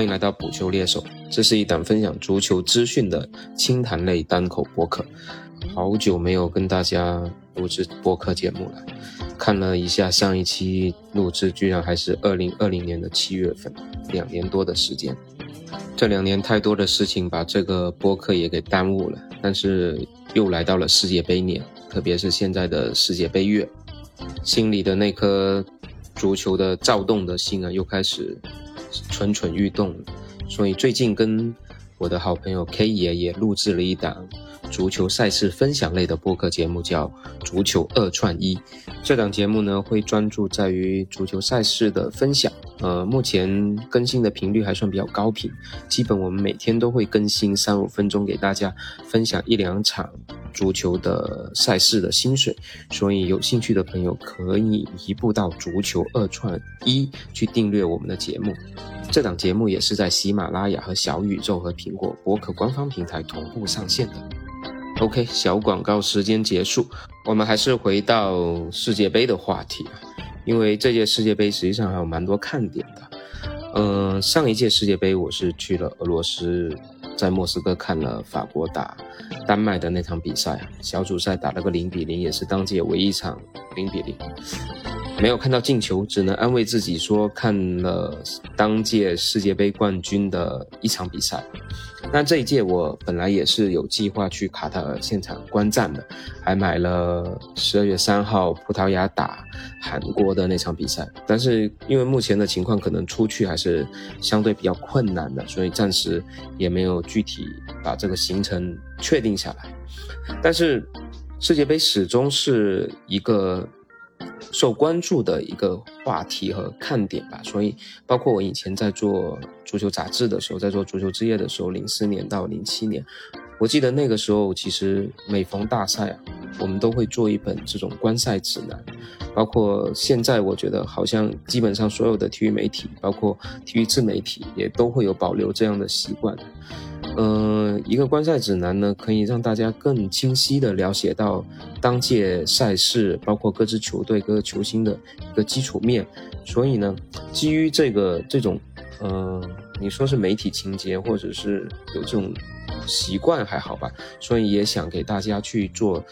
欢迎来到补球猎手，这是一档分享足球资讯的轻谈类单口播客。好久没有跟大家录制播客节目了，看了一下上一期录制，居然还是二零二零年的七月份，两年多的时间。这两年太多的事情把这个播客也给耽误了，但是又来到了世界杯年，特别是现在的世界杯月，心里的那颗足球的躁动的心啊，又开始蠢蠢欲动。所以最近跟我的好朋友 K 爷也录制了一档足球赛事分享类的播客节目，叫《足球二串一》。这档节目呢，会专注在于足球赛事的分享。呃，目前更新的频率还算比较高频，基本我们每天都会更新三五分钟给大家分享一两场足球的赛事的薪水，所以有兴趣的朋友可以移步到足球二串一去订阅我们的节目。这档节目也是在喜马拉雅和小宇宙和苹果播客官方平台同步上线的。OK，小广告时间结束，我们还是回到世界杯的话题。因为这届世界杯实际上还有蛮多看点的，嗯，上一届世界杯我是去了俄罗斯，在莫斯科看了法国打丹麦的那场比赛，小组赛打了个零比零，也是当届唯一一场零比零，没有看到进球，只能安慰自己说看了当届世界杯冠军的一场比赛。那这一届我本来也是有计划去卡塔尔现场观战的，还买了十二月三号葡萄牙打韩国的那场比赛。但是因为目前的情况可能出去还是相对比较困难的，所以暂时也没有具体把这个行程确定下来。但是世界杯始终是一个。受关注的一个话题和看点吧，所以包括我以前在做足球杂志的时候，在做足球之夜的时候，零四年到零七年，我记得那个时候其实每逢大赛啊，我们都会做一本这种观赛指南。包括现在，我觉得好像基本上所有的体育媒体，包括体育自媒体，也都会有保留这样的习惯。嗯，一个观赛指南呢，可以让大家更清晰地了解到当届赛事，包括各支球队、各个球星的一个基础面。所以呢，基于这个这种，嗯，你说是媒体情节，或者是有这种习惯还好吧，所以也想给大家去做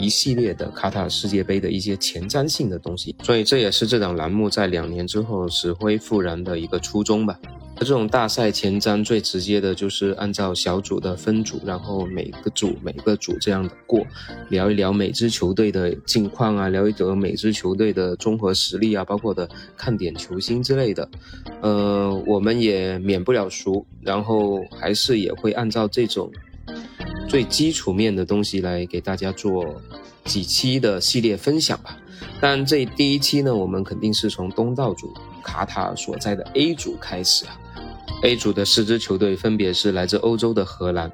一系列的卡塔尔世界杯的一些前瞻性的东西。所以这也是这档栏目在两年之后死灰复燃的一个初衷吧。这种大赛前瞻最直接的就是按照小组的分组，然后每个组每个组这样的过，聊一聊每支球队的近况啊，聊一聊每支球队的综合实力啊，包括的看点球星之类的。呃，我们也免不了熟，然后还是也会按照这种最基础面的东西来给大家做几期的系列分享吧。但这第一期呢，我们肯定是从东道主卡塔尔所在的 A 组开始啊。A 组的四支球队分别是来自欧洲的荷兰、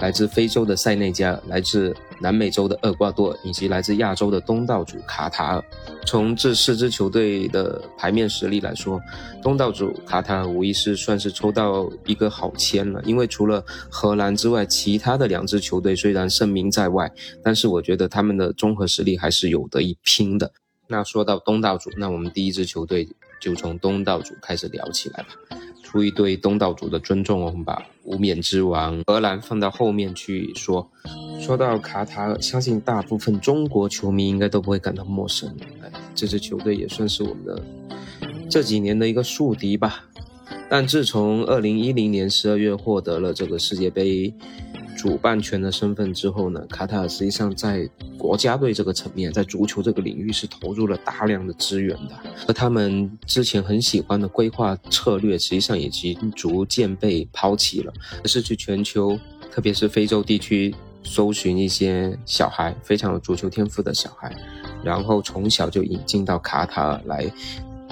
来自非洲的塞内加、来自南美洲的厄瓜多以及来自亚洲的东道主卡塔尔。从这四支球队的牌面实力来说，东道主卡塔尔无疑是算是抽到一个好签了。因为除了荷兰之外，其他的两支球队虽然声名在外，但是我觉得他们的综合实力还是有得一拼的。那说到东道主，那我们第一支球队就从东道主开始聊起来吧。出于对东道主的尊重，我们把无冕之王荷兰放到后面去说。说到卡塔尔，相信大部分中国球迷应该都不会感到陌生。哎，这支球队也算是我们的这几年的一个宿敌吧。但自从二零一零年十二月获得了这个世界杯。主办权的身份之后呢，卡塔尔实际上在国家队这个层面，在足球这个领域是投入了大量的资源的，而他们之前很喜欢的规划策略，实际上已经逐渐被抛弃了，而是去全球，特别是非洲地区，搜寻一些小孩非常有足球天赋的小孩，然后从小就引进到卡塔尔来。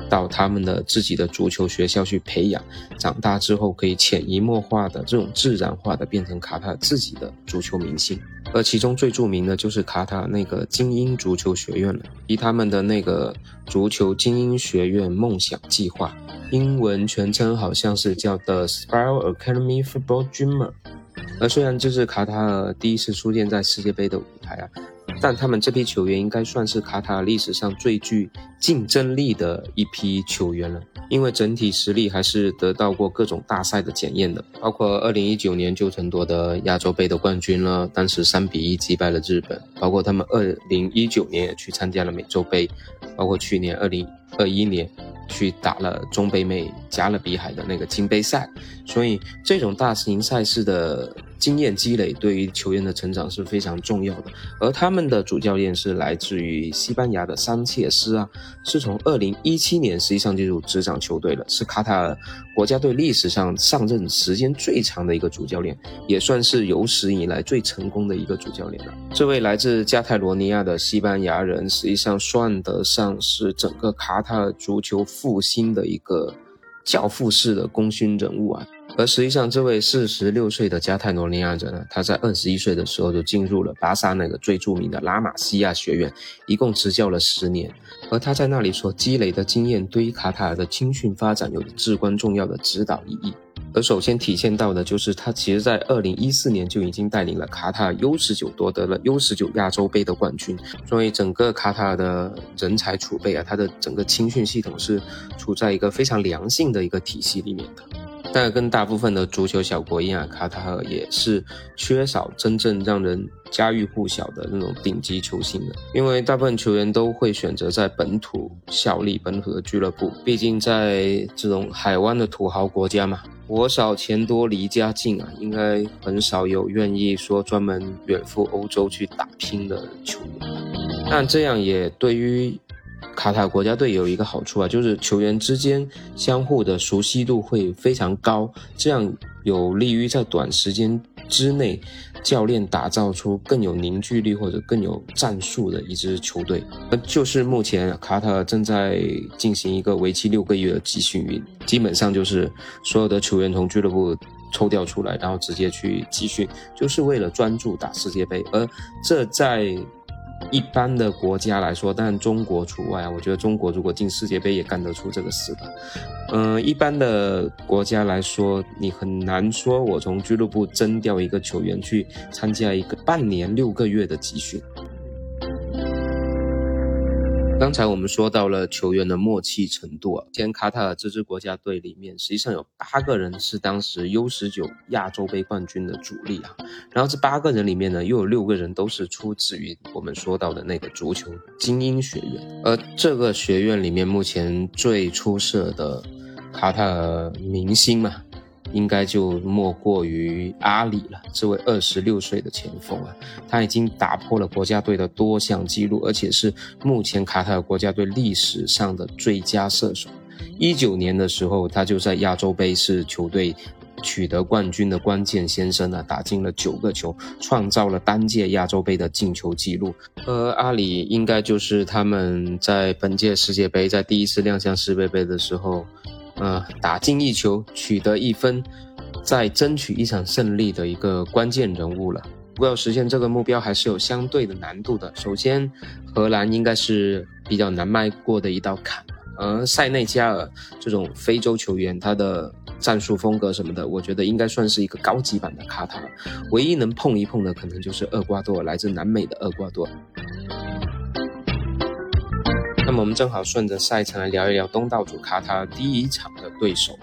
到他们的自己的足球学校去培养，长大之后可以潜移默化的这种自然化的变成卡塔尔自己的足球明星，而其中最著名的就是卡塔尔那个精英足球学院了，以他们的那个足球精英学院梦想计划，英文全称好像是叫 The Spiral Academy Football Dreamer，而虽然这是卡塔尔第一次出现在世界杯的舞台啊。但他们这批球员应该算是卡塔尔历史上最具竞争力的一批球员了，因为整体实力还是得到过各种大赛的检验的，包括二零一九年就曾夺得亚洲杯的冠军了，当时三比一击败了日本，包括他们二零一九年也去参加了美洲杯，包括去年二零二一年。去打了中北美加勒比海的那个金杯赛，所以这种大型赛事的经验积累对于球员的成长是非常重要的。而他们的主教练是来自于西班牙的桑切斯啊，是从二零一七年实际上进入执掌球队了，是卡塔尔国家队历史上上任时间最长的一个主教练，也算是有史以来最成功的一个主教练了。这位来自加泰罗尼亚的西班牙人，实际上算得上是整个卡塔尔足球。复兴的一个教父式的功勋人物啊，而实际上这位四十六岁的加泰罗尼亚人呢，他在二十一岁的时候就进入了巴萨那个最著名的拉玛西亚学院，一共执教了十年，而他在那里所积累的经验，对于卡塔尔的青训发展有至关重要的指导意义。而首先体现到的就是他其实在二零一四年就已经带领了卡塔尔 U 十九夺得了 U 十九亚洲杯的冠军，所以整个卡塔尔的人才储备啊，它的整个青训系统是处在一个非常良性的一个体系里面的。但跟大部分的足球小国一样，卡塔尔也是缺少真正让人家喻户晓的那种顶级球星的，因为大部分球员都会选择在本土效力本土的俱乐部，毕竟在这种海湾的土豪国家嘛。活少钱多离家近啊，应该很少有愿意说专门远赴欧洲去打拼的球员。但这样也对于卡塔国家队有一个好处啊，就是球员之间相互的熟悉度会非常高，这样有利于在短时间之内。教练打造出更有凝聚力或者更有战术的一支球队，那就是目前卡塔尔正在进行一个为期六个月的集训营，基本上就是所有的球员从俱乐部抽调出来，然后直接去集训，就是为了专注打世界杯，而这在。一般的国家来说，但中国除外啊。我觉得中国如果进世界杯也干得出这个事的。嗯，一般的国家来说，你很难说我从俱乐部征调一个球员去参加一个半年六个月的集训。刚才我们说到了球员的默契程度啊，前卡塔尔这支国家队里面，实际上有八个人是当时 U 十九亚洲杯冠军的主力啊。然后这八个人里面呢，又有六个人都是出自于我们说到的那个足球精英学院。而这个学院里面，目前最出色的卡塔尔明星嘛。应该就莫过于阿里了。这位二十六岁的前锋啊，他已经打破了国家队的多项纪录，而且是目前卡塔尔国家队历史上的最佳射手。一九年的时候，他就在亚洲杯是球队取得冠军的关键先生啊，打进了九个球，创造了单届亚洲杯的进球纪录。而阿里应该就是他们在本届世界杯在第一次亮相世界杯的时候。呃，打进一球，取得一分，再争取一场胜利的一个关键人物了。不过要实现这个目标，还是有相对的难度的。首先，荷兰应该是比较难迈过的一道坎。而塞内加尔这种非洲球员，他的战术风格什么的，我觉得应该算是一个高级版的卡塔尔。唯一能碰一碰的，可能就是厄瓜多尔，来自南美的厄瓜多尔。那么我们正好顺着赛程来聊一聊东道主卡塔尔第一场的对手，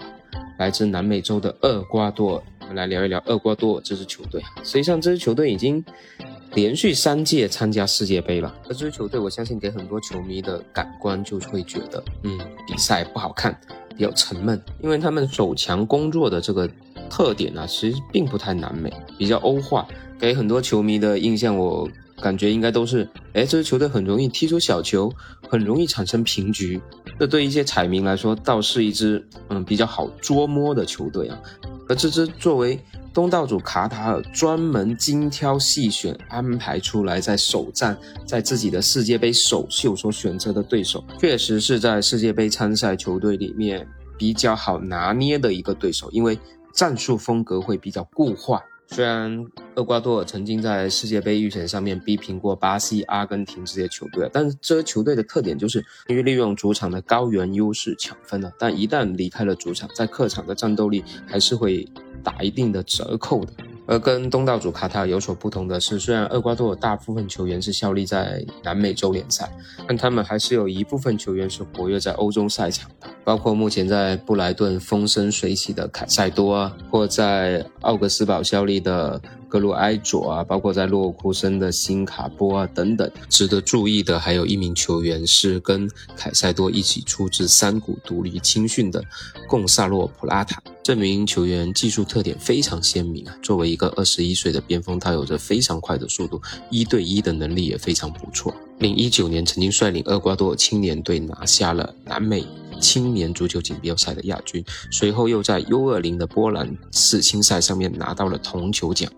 来自南美洲的厄瓜多尔。我们来聊一聊厄瓜多尔这支球队实际上这支球队已经连续三届参加世界杯了。这支球队，我相信给很多球迷的感官就会觉得，嗯，比赛不好看，比较沉闷，因为他们守强攻弱的这个特点呢，其实并不太南美，比较欧化，给很多球迷的印象我。感觉应该都是，哎，这支球队很容易踢出小球，很容易产生平局。这对一些彩民来说，倒是一支嗯比较好捉摸的球队啊。而这支作为东道主卡塔尔专门精挑细选安排出来在首战，在自己的世界杯首秀所选择的对手，确实是在世界杯参赛球队里面比较好拿捏的一个对手，因为战术风格会比较固化。虽然厄瓜多尔曾经在世界杯预选上面逼平过巴西、阿根廷这些球队，但是这些球队的特点就是因为利用主场的高原优势抢分了，但一旦离开了主场，在客场的战斗力还是会打一定的折扣的。而跟东道主卡塔尔有所不同的是，虽然厄瓜多尔大部分球员是效力在南美洲联赛，但他们还是有一部分球员是活跃在欧洲赛场的，包括目前在布莱顿风生水起的凯塞多啊，或在奥格斯堡效力的。格鲁埃佐啊，包括在洛库森的新卡波啊等等，值得注意的还有一名球员是跟凯塞多一起出自山谷独立青训的贡萨洛普拉塔。这名球员技术特点非常鲜明啊，作为一个二十一岁的边锋，他有着非常快的速度，一对一的能力也非常不错。零一九年曾经率领厄瓜多青年队拿下了南美青年足球锦标赛的亚军，随后又在 U 二零的波兰世青赛上面拿到了铜球奖。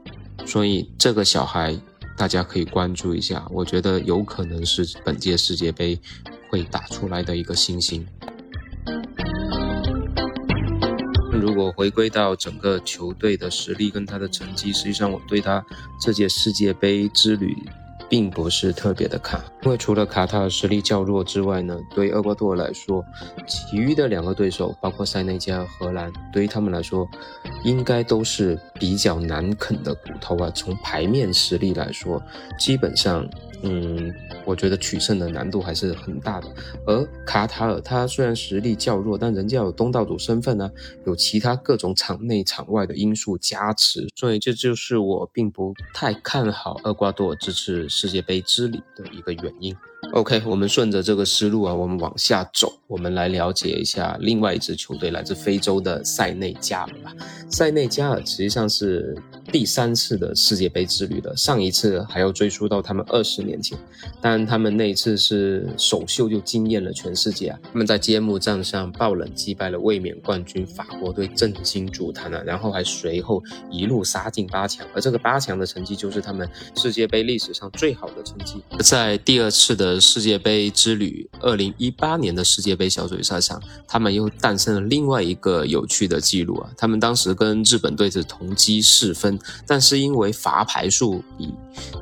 所以这个小孩，大家可以关注一下，我觉得有可能是本届世界杯会打出来的一个新星。如果回归到整个球队的实力跟他的成绩，实际上我对他这届世界杯之旅。并不是特别的卡，因为除了卡塔尔实力较弱之外呢，对厄瓜多尔来说，其余的两个对手，包括塞内加尔、荷兰，对于他们来说，应该都是比较难啃的骨头啊。从牌面实力来说，基本上。嗯，我觉得取胜的难度还是很大的。而卡塔尔，他虽然实力较弱，但人家有东道主身份呢，有其他各种场内场外的因素加持，所以这就是我并不太看好厄瓜多尔这次世界杯之旅的一个原因。OK，我们顺着这个思路啊，我们往下走，我们来了解一下另外一支球队，来自非洲的塞内加尔吧。塞内加尔实际上是第三次的世界杯之旅了，上一次还要追溯到他们二十年前，但他们那一次是首秀就惊艳了全世界啊！他们在揭幕战上爆冷击败了卫冕冠军法国队，震惊足坛啊！然后还随后一路杀进八强，而这个八强的成绩就是他们世界杯历史上最好的成绩。在第二次的世界杯之旅，二零一八年的世界杯小组赛上，他们又诞生了另外一个有趣的记录啊！他们当时跟日本队是同积四分，但是因为罚牌数比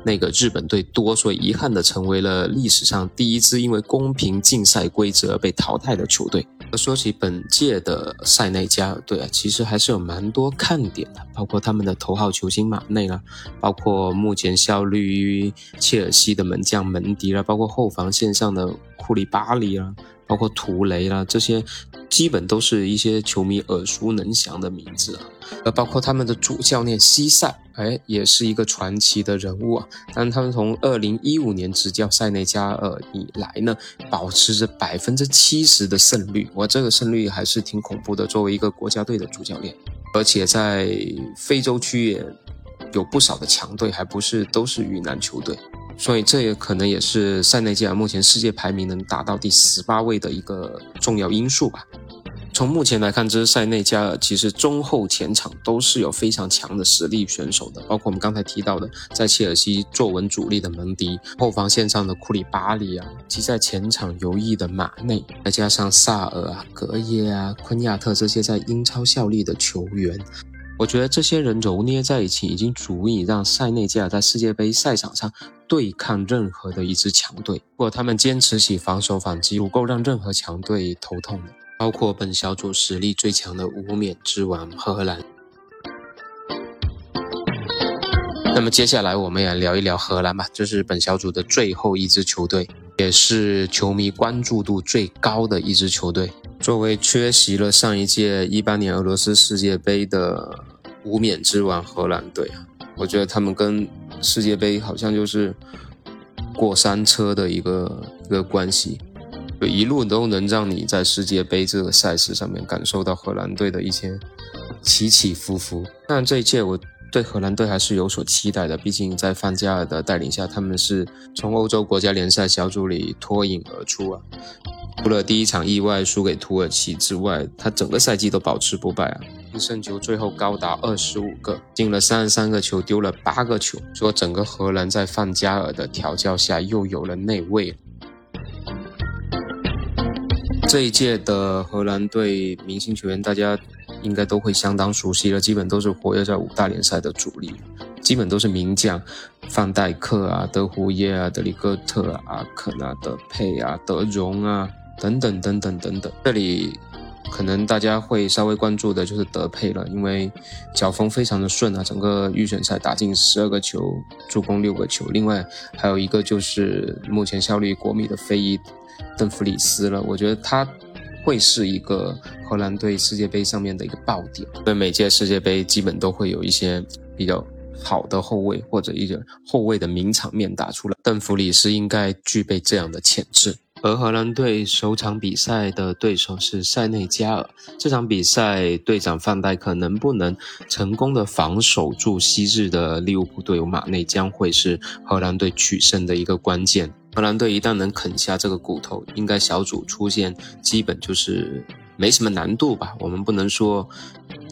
那个日本队多，所以遗憾的成为了历史上第一支因为公平竞赛规则被淘汰的球队。说起本届的塞内加尔队啊，其实还是有蛮多看点的，包括他们的头号球星马内啦，包括目前效力于切尔西的门将门迪啦，包括后防线上的库里巴利啦，包括图雷啦，这些基本都是一些球迷耳熟能详的名字啊。呃，包括他们的主教练西塞，哎，也是一个传奇的人物啊。但他们从二零一五年执教塞内加尔以来呢，保持着百分之七十的胜率，哇，这个胜率还是挺恐怖的。作为一个国家队的主教练，而且在非洲区也有不少的强队，还不是都是云南球队，所以这也可能也是塞内加尔目前世界排名能达到第十八位的一个重要因素吧。从目前来看，这支塞内加尔其实中后前场都是有非常强的实力选手的，包括我们刚才提到的在切尔西坐稳主力的门迪，后防线上的库里巴里啊，及在前场游弋的马内，再加上萨尔啊、格耶啊、昆亚特这些在英超效力的球员，我觉得这些人揉捏在一起，已经足以让塞内加尔在世界杯赛场上对抗任何的一支强队。如果他们坚持起防守反击，足够让任何强队头痛的。包括本小组实力最强的无冕之王荷兰。那么接下来我们也聊一聊荷兰吧，这是本小组的最后一支球队，也是球迷关注度最高的一支球队。作为缺席了上一届一八年俄罗斯世界杯的无冕之王荷兰队啊，我觉得他们跟世界杯好像就是过山车的一个一个关系。一路都能让你在世界杯这个赛事上面感受到荷兰队的一些起起伏伏。但这一届我对荷兰队还是有所期待的，毕竟在范加尔的带领下，他们是从欧洲国家联赛小组里脱颖而出啊。除了第一场意外输给土耳其之外，他整个赛季都保持不败啊，胜球最后高达二十五个，进了三十三个球，丢了八个球。说整个荷兰在范加尔的调教下又有了内味。这一届的荷兰队明星球员，大家应该都会相当熟悉了，基本都是活跃在五大联赛的主力，基本都是名将，范戴克啊、德胡耶啊、德里戈特啊、阿肯啊、德佩啊、德容啊等等等等等等。这里可能大家会稍微关注的就是德佩了，因为脚风非常的顺啊，整个预选赛打进十二个球，助攻六个球。另外还有一个就是目前效力国米的非裔邓弗里斯了，我觉得他会是一个荷兰队世界杯上面的一个爆点。所以每届世界杯基本都会有一些比较好的后卫或者一些后卫的名场面打出来，邓弗里斯应该具备这样的潜质。而荷兰队首场比赛的对手是塞内加尔。这场比赛，队长范戴克能不能成功的防守住昔日的利物浦队友马内，将会是荷兰队取胜的一个关键。荷兰队一旦能啃下这个骨头，应该小组出线基本就是没什么难度吧。我们不能说。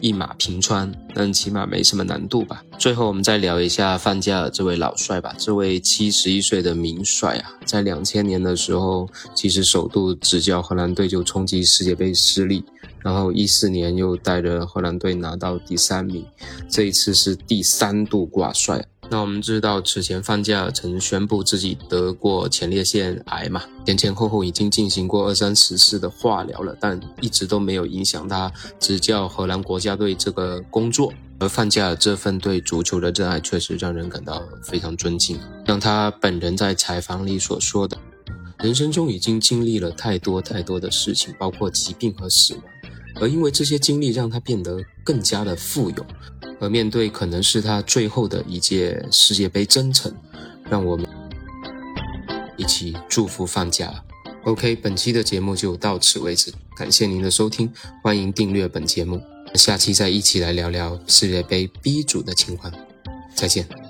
一马平川，但起码没什么难度吧。最后，我们再聊一下范加尔这位老帅吧。这位七十一岁的名帅啊，在两千年的时候，其实首度执教荷兰队就冲击世界杯失利，然后一四年又带着荷兰队拿到第三名，这一次是第三度挂帅。那我们知道，此前范加尔曾宣布自己得过前列腺癌嘛，前前后后已经进行过二三十次的化疗了，但一直都没有影响他执教荷兰国家队这个工作。而范加尔这份对足球的热爱，确实让人感到非常尊敬。像他本人在采访里所说的，人生中已经经历了太多太多的事情，包括疾病和死亡，而因为这些经历，让他变得更加的富有。而面对可能是他最后的一届世界杯征程，让我们一起祝福放假。OK，本期的节目就到此为止，感谢您的收听，欢迎订阅本节目，下期再一起来聊聊世界杯 B 组的情况，再见。